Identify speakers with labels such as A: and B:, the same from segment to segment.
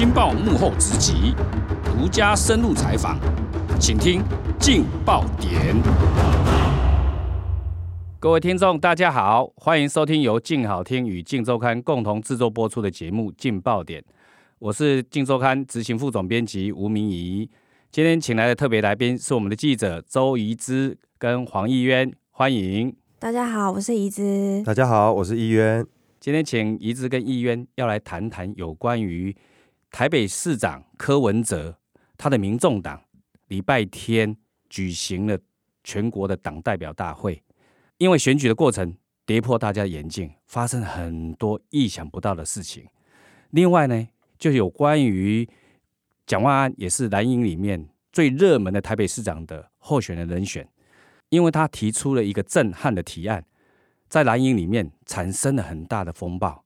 A: 镜报幕后直击，独家深入采访，请听劲爆点。各位听众，大家好，欢迎收听由劲好听与劲周刊共同制作播出的节目《劲爆点》，我是劲周刊执行副总编辑吴明仪。今天请来的特别来宾是我们的记者周怡之跟黄义渊，欢迎。
B: 大家好，我是怡之。
C: 大家好，我是义渊。
A: 今天请怡之跟义渊要来谈谈有关于。台北市长柯文哲，他的民众党礼拜天举行了全国的党代表大会，因为选举的过程跌破大家眼镜，发生很多意想不到的事情。另外呢，就有关于蒋万安，也是蓝营里面最热门的台北市长的候选人人选，因为他提出了一个震撼的提案，在蓝营里面产生了很大的风暴。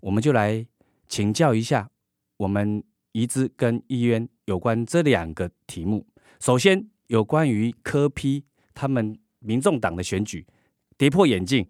A: 我们就来请教一下。我们怡之跟义渊有关这两个题目。首先，有关于柯批他们民众党的选举跌破眼镜，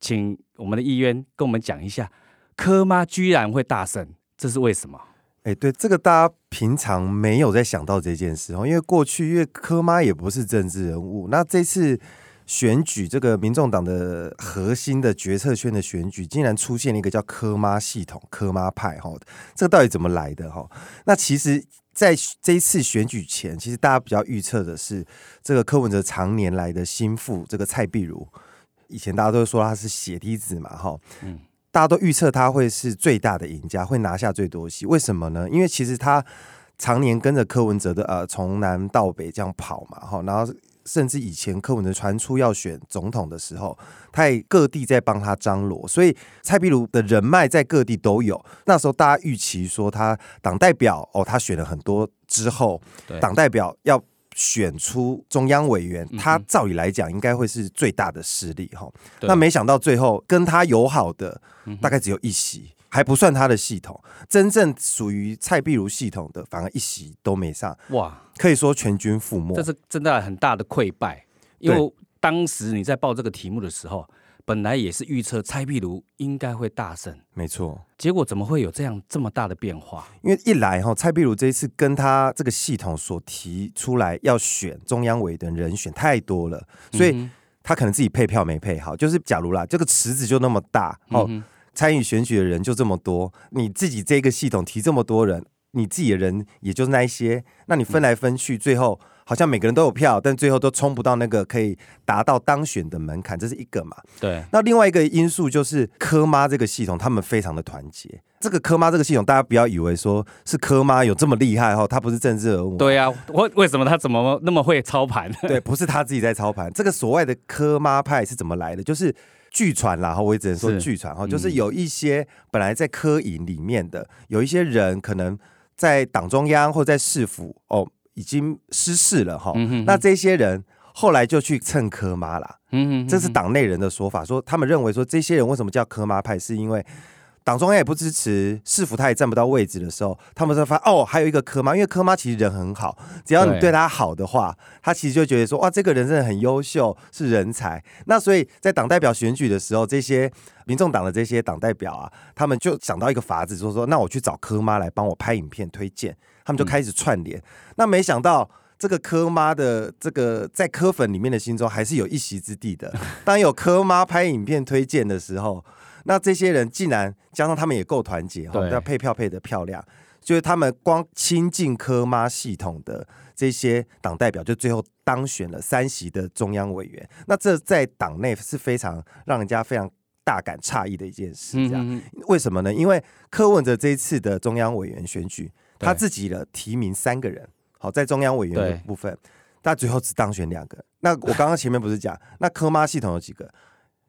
A: 请我们的议员跟我们讲一下，柯妈居然会大胜，这是为什么？
C: 哎，对，这个大家平常没有在想到这件事哦，因为过去因为柯妈也不是政治人物，那这次。选举这个民众党的核心的决策圈的选举，竟然出现了一个叫科妈系统、科妈派哈，这个到底怎么来的哈？那其实，在这一次选举前，其实大家比较预测的是，这个柯文哲常年来的心腹这个蔡壁如，以前大家都会说他是血滴子嘛哈，嗯，大家都预测他会是最大的赢家，会拿下最多席。为什么呢？因为其实他常年跟着柯文哲的呃从南到北这样跑嘛哈，然后。甚至以前柯文哲传出要选总统的时候，他也各地在帮他张罗，所以蔡壁如的人脉在各地都有。那时候大家预期说他党代表哦，他选了很多之后，党代表要选出中央委员，他照理来讲应该会是最大的势力哈。那没想到最后跟他友好的大概只有一席。还不算他的系统，真正属于蔡壁如系统的，反而一席都没上。哇，可以说全军覆没，
A: 这是真的很大的溃败。因为当时你在报这个题目的时候，本来也是预测蔡壁如应该会大胜，
C: 没错。
A: 结果怎么会有这样这么大的变化？
C: 因为一来哈，蔡壁如这一次跟他这个系统所提出来要选中央委的人选太多了，所以他可能自己配票没配好。就是假如啦，这个池子就那么大哦。嗯参与选举的人就这么多，你自己这个系统提这么多人，你自己的人也就是那一些，那你分来分去，最后好像每个人都有票，但最后都冲不到那个可以达到当选的门槛，这是一个嘛？
A: 对。
C: 那另外一个因素就是科妈这个系统，他们非常的团结。这个科妈这个系统，大家不要以为说是科妈有这么厉害哈，他不是政治人物。
A: 对呀、啊，为为什么他怎么那么会操盘？
C: 对，不是他自己在操盘。这个所谓的科妈派是怎么来的？就是。据传啦，哈，我也只能说据传哈，就是有一些本来在科营里面的，有一些人可能在党中央或在市府哦，已经失势了哈。那这些人后来就去蹭科妈啦，嗯，这是党内人的说法，说他们认为说这些人为什么叫科妈派，是因为。党中央也不支持，市府他也占不到位置的时候，他们就发哦，还有一个柯妈，因为柯妈其实人很好，只要你对他好的话，他其实就觉得说哇，这个人真的很优秀，是人才。那所以在党代表选举的时候，这些民众党的这些党代表啊，他们就想到一个法子，说说那我去找柯妈来帮我拍影片推荐，他们就开始串联。那没想到这个柯妈的这个在柯粉里面的心中还是有一席之地的。当有柯妈拍影片推荐的时候。那这些人竟然加上他们也够团结哈，要配票配的漂亮，就是他们光亲近科妈系统的这些党代表，就最后当选了三席的中央委员。那这在党内是非常让人家非常大感诧异的一件事。这样为什么呢？因为柯文哲这一次的中央委员选举，他自己的提名三个人，好，在中央委员的部分，他最后只当选两个。那我刚刚前面不是讲，那柯妈系统有几个？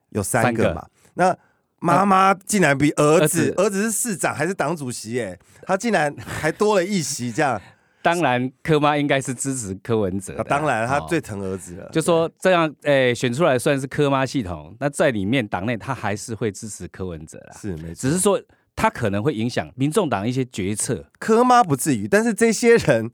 C: 有三个嘛？那妈妈竟然比儿子，儿子是市长还是党主席？哎，他竟然还多了一席，这样。
A: 当然，柯妈应该是支持柯文哲。
C: 当然，他最疼儿子了。
A: 就说这样，哎，选出来算是柯妈系统。那在里面党内，他还是会支持柯文哲啦。
C: 是没错，
A: 只是说他可能会影响民众党一些决策。
C: 柯妈不至于，但是这些人，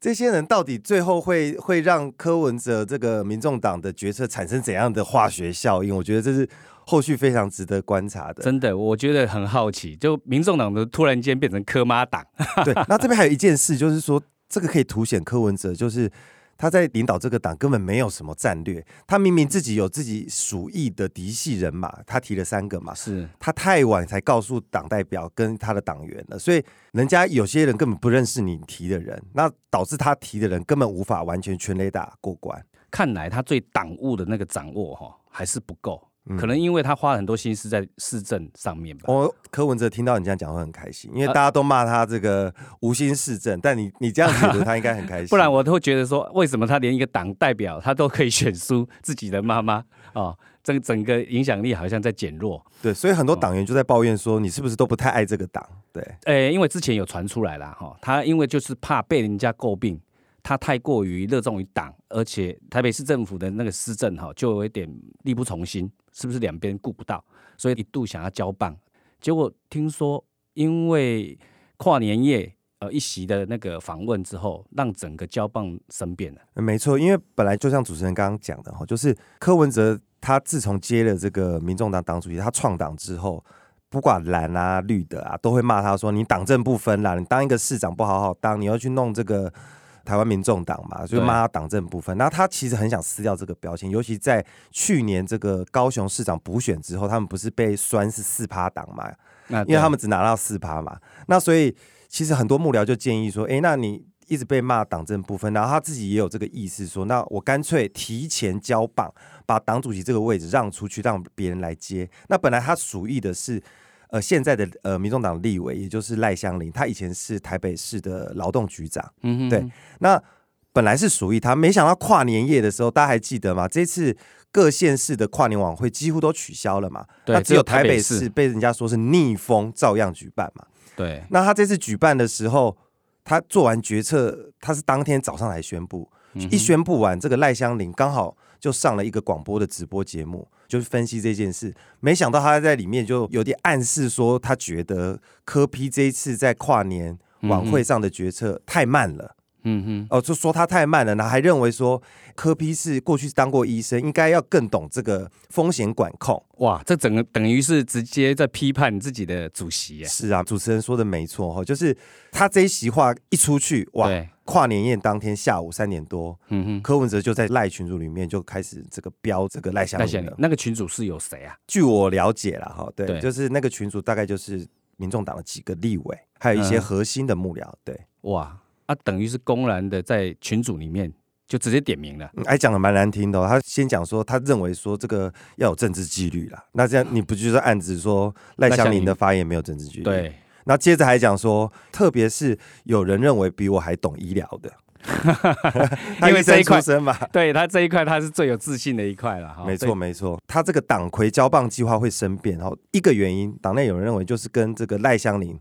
C: 这些人到底最后会会让柯文哲这个民众党的决策产生怎样的化学效应？我觉得这是。后续非常值得观察的。
A: 真的，我觉得很好奇，就民众党的突然间变成柯妈党。
C: 对，那这边还有一件事，就是说这个可以凸显柯文哲就是。他在领导这个党根本没有什么战略，他明明自己有自己属意的嫡系人马，他提了三个嘛，
A: 是
C: 他太晚才告诉党代表跟他的党员了，所以人家有些人根本不认识你提的人，那导致他提的人根本无法完全全雷打过关。
A: 看来他对党务的那个掌握哈还是不够。可能因为他花了很多心思在市政上面吧。
C: 我柯文哲听到你这样讲会很开心，因为大家都骂他这个无心市政，但你你这样觉得他应该很开心。
A: 不然我都会觉得说，为什么他连一个党代表他都可以选输自己的妈妈哦？整整个影响力好像在减弱。
C: 对，所以很多党员就在抱怨说，你是不是都不太爱这个党？对，
A: 诶，因为之前有传出来了哈，他因为就是怕被人家诟病。他太过于热衷于党，而且台北市政府的那个施政哈，就有一点力不从心，是不是两边顾不到？所以一度想要交棒，结果听说因为跨年夜呃一席的那个访问之后，让整个交棒生变了。
C: 没错，因为本来就像主持人刚刚讲的哈，就是柯文哲他自从接了这个民众党党主席，他创党之后，不管蓝啊绿的啊，都会骂他说，你党政不分啦，你当一个市长不好好当，你要去弄这个。台湾民众党嘛，就骂他党政部分。那他其实很想撕掉这个标签，尤其在去年这个高雄市长补选之后，他们不是被酸是四趴党嘛？那因为他们只拿到四趴嘛。那所以其实很多幕僚就建议说，哎，那你一直被骂党政部分，然后他自己也有这个意思说，那我干脆提前交棒，把党主席这个位置让出去，让别人来接。那本来他属意的是。呃，现在的呃，民众党立委，也就是赖香林，他以前是台北市的劳动局长，嗯哼，对。那本来是属于他，没想到跨年夜的时候，大家还记得吗？这次各县市的跨年晚会几乎都取消了嘛，对，那只有台北市被人家说是逆风，照样举办嘛。
A: 对。
C: 那他这次举办的时候，他做完决策，他是当天早上来宣布，嗯、一宣布完，这个赖香林刚好就上了一个广播的直播节目。就是分析这件事，没想到他在里面就有点暗示说，他觉得柯 P 这一次在跨年晚会上的决策太慢了。嗯哼，哦，就说他太慢了，然后还认为说柯 P 是过去当过医生，应该要更懂这个风险管控。
A: 哇，这整个等于是直接在批判自己的主席耶。
C: 是啊，主持人说的没错哈，就是他这一席话一出去，哇，跨年宴当天下午三点多，嗯哼，柯文哲就在赖群组里面就开始这个标这个赖香伶。
A: 那个群组是有谁啊？
C: 据我了解了哈，对，就是那个群组大概就是民众党的几个立委，还有一些核心的幕僚。对，
A: 哇。啊，等于是公然的在群组里面就直接点名了，
C: 还讲的蛮难听的哦。他先讲说，他认为说这个要有政治纪律啦。那这样你不就是暗指说赖香林的发言没有政治纪律？
A: 对。
C: 那接着还讲说，特别是有人认为比我还懂医疗的，
A: 因为这一块嘛，对他这一块他是最有自信的一块了。
C: 没错没错，他这个党魁交棒计划会生变，然后一个原因，党内有人认为就是跟这个赖香伶。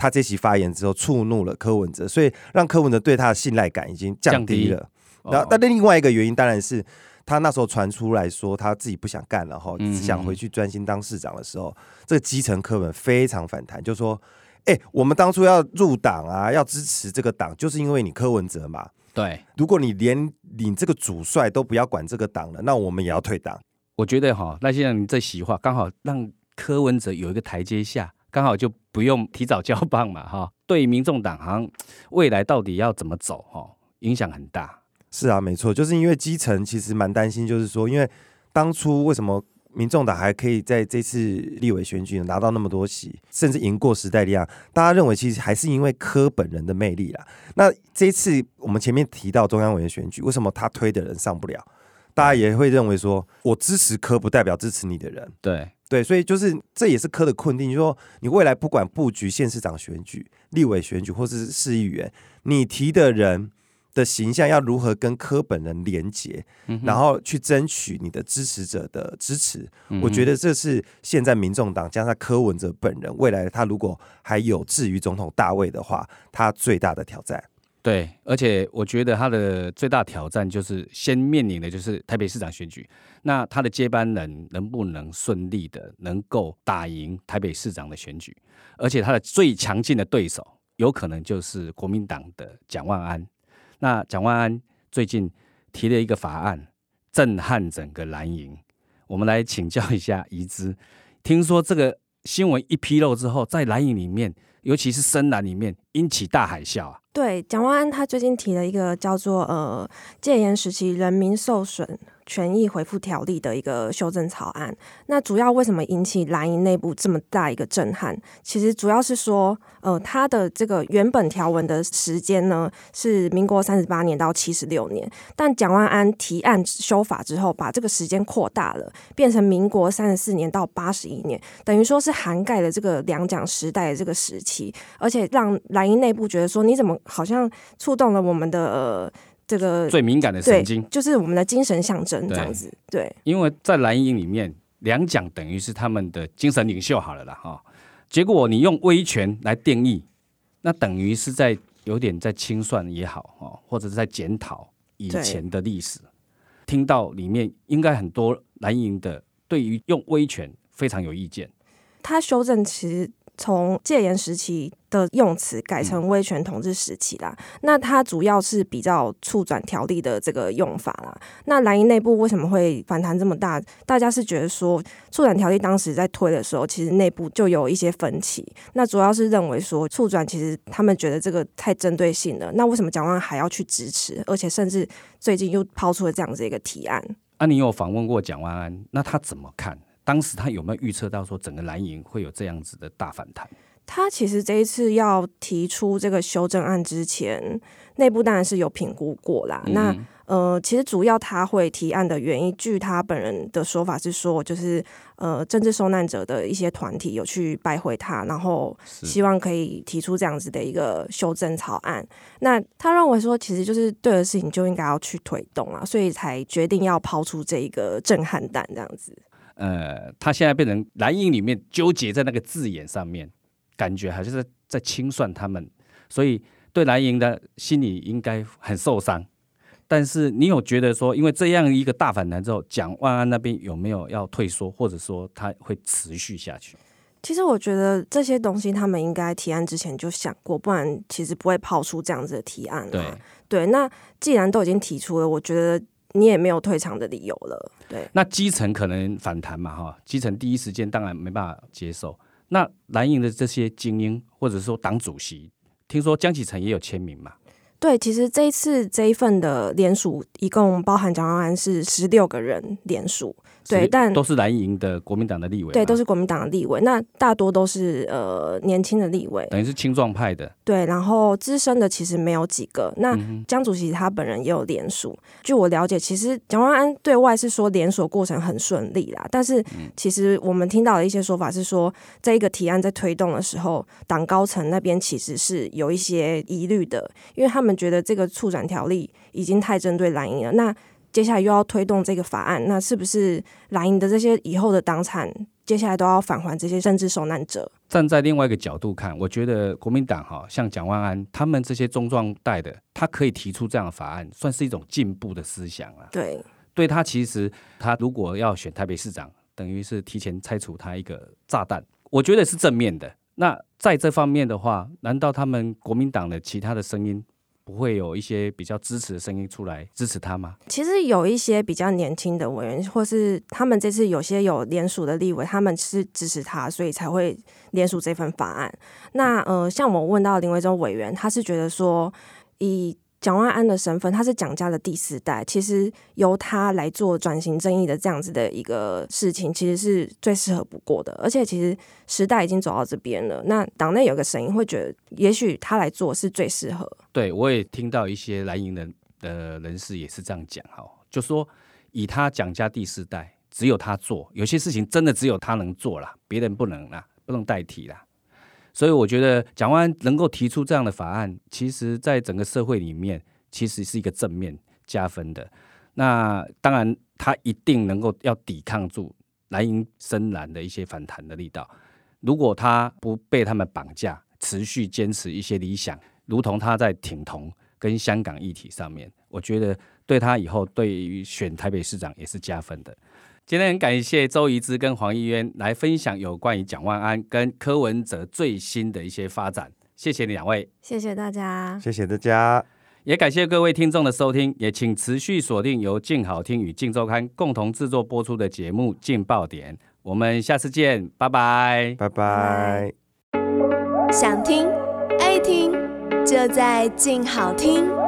C: 他这期发言之后触怒了柯文哲，所以让柯文哲对他的信赖感已经降低了。然后，但另外一个原因当然是他那时候传出来说他自己不想干了哈，只想回去专心当市长的时候，这个基层柯文非常反弹，就说：“哎，我们当初要入党啊，要支持这个党，就是因为你柯文哲嘛。
A: 对，
C: 如果你连你这个主帅都不要管这个党了，那我们也要退党。
A: 我觉得哈，那现在你这席话刚好让柯文哲有一个台阶下。”刚好就不用提早交棒嘛，哈，对民众党好像未来到底要怎么走，哈，影响很大。
C: 是啊，没错，就是因为基层其实蛮担心，就是说，因为当初为什么民众党还可以在这次立委选举拿到那么多席，甚至赢过时代力量，大家认为其实还是因为柯本人的魅力啦。那这一次我们前面提到中央委员选举，为什么他推的人上不了？大家也会认为说，我支持柯不代表支持你的人，
A: 对。
C: 对，所以就是这也是科的困境，就是说你未来不管布局县市长选举、立委选举，或是市议员，你提的人的形象要如何跟科本人连结，嗯、然后去争取你的支持者的支持。嗯、我觉得这是现在民众党加上柯文哲本人未来他如果还有志于总统大位的话，他最大的挑战。
A: 对，而且我觉得他的最大挑战就是先面临的就是台北市长选举，那他的接班人能不能顺利的能够打赢台北市长的选举？而且他的最强劲的对手有可能就是国民党的蒋万安。那蒋万安最近提了一个法案，震撼整个蓝营。我们来请教一下宜芝。听说这个新闻一披露之后，在蓝营里面，尤其是深蓝里面，引起大海啸啊。
B: 对，蒋万安他最近提了一个叫做呃戒严时期人民受损权益恢复条例的一个修正草案，那主要为什么引起蓝营内部这么大一个震撼？其实主要是说，呃，他的这个原本条文的时间呢是民国三十八年到七十六年，但蒋万安提案修法之后，把这个时间扩大了，变成民国三十四年到八十一年，等于说是涵盖了这个两蒋时代的这个时期，而且让蓝营内部觉得说，你怎么好像触动了我们的。呃这个
A: 最敏感的神经
B: 就是我们的精神象征，这样子。对，对
A: 因为在蓝营里面，两蒋等于是他们的精神领袖好了啦，哈。结果你用威权来定义，那等于是在有点在清算也好，哦，或者是在检讨以前的历史。听到里面应该很多蓝营的对于用威权非常有意见。
B: 他修正其实。从戒严时期的用词改成威权统治时期啦，那它主要是比较促转条例的这个用法啦。那蓝营内部为什么会反弹这么大？大家是觉得说促转条例当时在推的时候，其实内部就有一些分歧。那主要是认为说促转其实他们觉得这个太针对性了。那为什么蒋万安还要去支持？而且甚至最近又抛出了这样子一个提案？
A: 啊，你有访问过蒋万安，那他怎么看？当时他有没有预测到说整个蓝营会有这样子的大反弹？
B: 他其实这一次要提出这个修正案之前，内部当然是有评估过啦。嗯、那呃，其实主要他会提案的原因，据他本人的说法是说，就是呃，政治受难者的一些团体有去拜会他，然后希望可以提出这样子的一个修正草案。那他认为说，其实就是对的事情就应该要去推动啊，所以才决定要抛出这一个震撼弹这样子。
A: 呃，他现在变成蓝营里面纠结在那个字眼上面，感觉还是在在清算他们，所以对蓝营的心里应该很受伤。但是你有觉得说，因为这样一个大反弹之后，蒋万安那边有没有要退缩，或者说他会持续下去？
B: 其实我觉得这些东西他们应该提案之前就想过，不然其实不会抛出这样子的提案啊。
A: 对
B: 对，那既然都已经提出了，我觉得。你也没有退场的理由了，对。
A: 那基层可能反弹嘛，哈，基层第一时间当然没办法接受。那蓝营的这些精英或者说党主席，听说江启臣也有签名嘛？
B: 对，其实这一次这一份的联署，一共包含蒋万安是十六个人联署。对，但
A: 都是蓝营的国民党的立委。
B: 对，都是国民党的立委。那大多都是呃年轻的立委，
A: 等于是青壮派的。
B: 对，然后资深的其实没有几个。那江主席他本人也有联署。据我了解，其实蒋万安对外是说联署过程很顺利啦，但是其实我们听到的一些说法是说，这一个提案在推动的时候，党高层那边其实是有一些疑虑的，因为他们觉得这个促转条例已经太针对蓝营了。那接下来又要推动这个法案，那是不是蓝营的这些以后的党产，接下来都要返还这些政治受难者？
A: 站在另外一个角度看，我觉得国民党哈，像蒋万安他们这些中壮代的，他可以提出这样的法案，算是一种进步的思想啊。
B: 对，
A: 对他其实他如果要选台北市长，等于是提前拆除他一个炸弹，我觉得是正面的。那在这方面的话，难道他们国民党的其他的声音？不会有一些比较支持的声音出来支持他吗？
B: 其实有一些比较年轻的委员，或是他们这次有些有联署的立委，他们是支持他，所以才会联署这份法案。那呃，像我问到林维忠委员，他是觉得说以。蒋万安的身份，他是蒋家的第四代，其实由他来做转型正义的这样子的一个事情，其实是最适合不过的。而且，其实时代已经走到这边了，那党内有个声音会觉得，也许他来做是最适合。
A: 对，我也听到一些蓝营的的人士也是这样讲，哈，就说以他蒋家第四代，只有他做，有些事情真的只有他能做了，别人不能啦，不能代替啦。所以我觉得蒋万能够提出这样的法案，其实在整个社会里面，其实是一个正面加分的。那当然，他一定能够要抵抗住蓝营深蓝的一些反弹的力道。如果他不被他们绑架，持续坚持一些理想，如同他在挺同跟香港议题上面，我觉得对他以后对于选台北市长也是加分的。今天很感谢周怡之跟黄议渊来分享有关于蒋万安跟柯文哲最新的一些发展，谢谢你两位，
B: 谢谢大家，
C: 谢谢大家。
A: 也感谢各位听众的收听，也请持续锁定由静好听与静周刊共同制作播出的节目《镜爆点》，我们下次见，拜拜，
C: 拜拜。
D: 想听爱听，就在静好听。